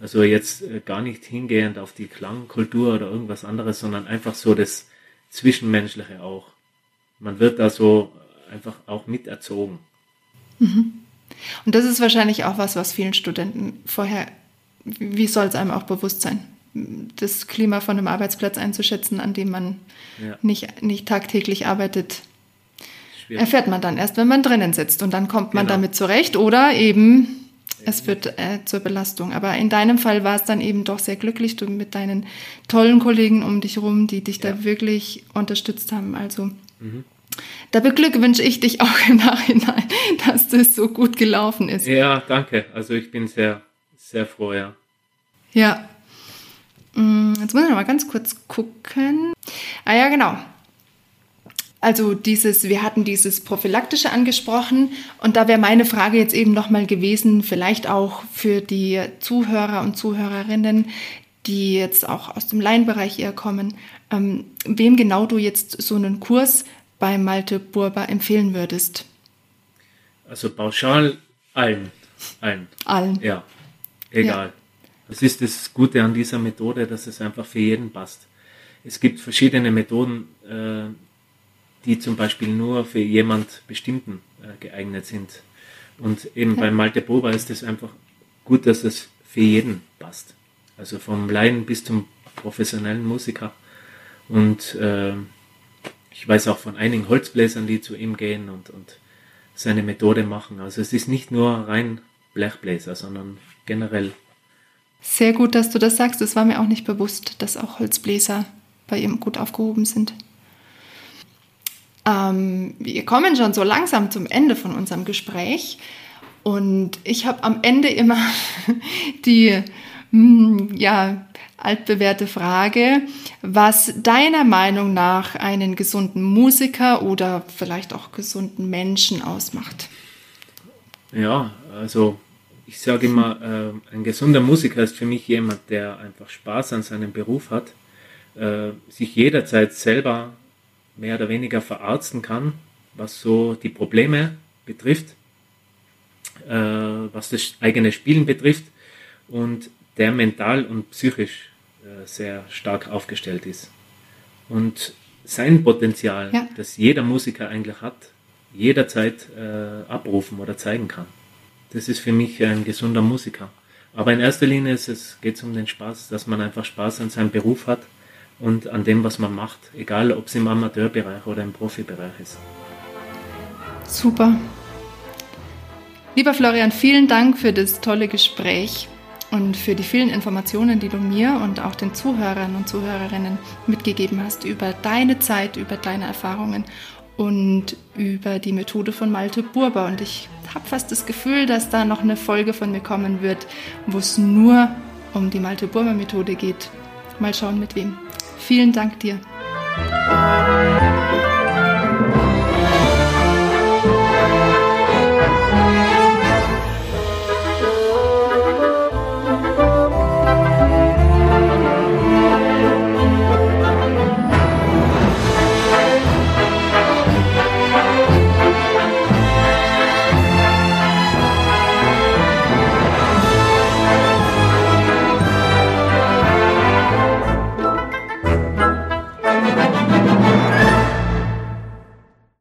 Also jetzt äh, gar nicht hingehend auf die Klangkultur oder irgendwas anderes, sondern einfach so das Zwischenmenschliche auch. Man wird da so einfach auch miterzogen. Mhm. Und das ist wahrscheinlich auch was, was vielen Studenten vorher, wie soll es einem auch bewusst sein, das Klima von einem Arbeitsplatz einzuschätzen, an dem man ja. nicht, nicht tagtäglich arbeitet, Schwierig. erfährt man dann erst, wenn man drinnen sitzt. Und dann kommt man genau. damit zurecht oder eben es wird äh, zur Belastung. Aber in deinem Fall war es dann eben doch sehr glücklich, du mit deinen tollen Kollegen um dich rum, die dich ja. da wirklich unterstützt haben. Also mhm. da beglückwünsche ich dich auch im Nachhinein, dass das so gut gelaufen ist. Ja, danke. Also ich bin sehr, sehr froh, ja. Ja. Mm, jetzt muss ich noch mal ganz kurz gucken. Ah ja, genau. Also dieses, wir hatten dieses prophylaktische angesprochen und da wäre meine Frage jetzt eben nochmal gewesen, vielleicht auch für die Zuhörer und Zuhörerinnen, die jetzt auch aus dem Laienbereich eher kommen, ähm, wem genau du jetzt so einen Kurs bei Malte Burber empfehlen würdest? Also pauschal allen. Allen. Allen. Ja, egal. Ja. Das ist das Gute an dieser Methode, dass es einfach für jeden passt. Es gibt verschiedene Methoden, äh, die zum Beispiel nur für jemand Bestimmten äh, geeignet sind. Und eben okay. bei Malte Boba ist es einfach gut, dass es für jeden passt. Also vom Laien bis zum professionellen Musiker. Und äh, ich weiß auch von einigen Holzbläsern, die zu ihm gehen und, und seine Methode machen. Also es ist nicht nur rein Blechbläser, sondern generell. Sehr gut, dass du das sagst. Es war mir auch nicht bewusst, dass auch Holzbläser bei ihm gut aufgehoben sind. Ähm, wir kommen schon so langsam zum Ende von unserem Gespräch und ich habe am Ende immer die hm, ja, altbewährte Frage, was deiner Meinung nach einen gesunden Musiker oder vielleicht auch gesunden Menschen ausmacht. Ja, also ich sage immer, äh, ein gesunder Musiker ist für mich jemand, der einfach Spaß an seinem Beruf hat, äh, sich jederzeit selber mehr oder weniger verarzten kann, was so die Probleme betrifft, äh, was das eigene Spielen betrifft und der mental und psychisch äh, sehr stark aufgestellt ist. Und sein Potenzial, ja. das jeder Musiker eigentlich hat, jederzeit äh, abrufen oder zeigen kann. Das ist für mich ein gesunder Musiker. Aber in erster Linie geht es um den Spaß, dass man einfach Spaß an seinem Beruf hat und an dem, was man macht, egal ob es im Amateurbereich oder im Profibereich ist. Super. Lieber Florian, vielen Dank für das tolle Gespräch und für die vielen Informationen, die du mir und auch den Zuhörern und Zuhörerinnen mitgegeben hast über deine Zeit, über deine Erfahrungen und über die Methode von Malte Burber. Und ich habe fast das Gefühl, dass da noch eine Folge von mir kommen wird, wo es nur um die Malte Burber Methode geht. Mal schauen, mit wem. Vielen Dank dir.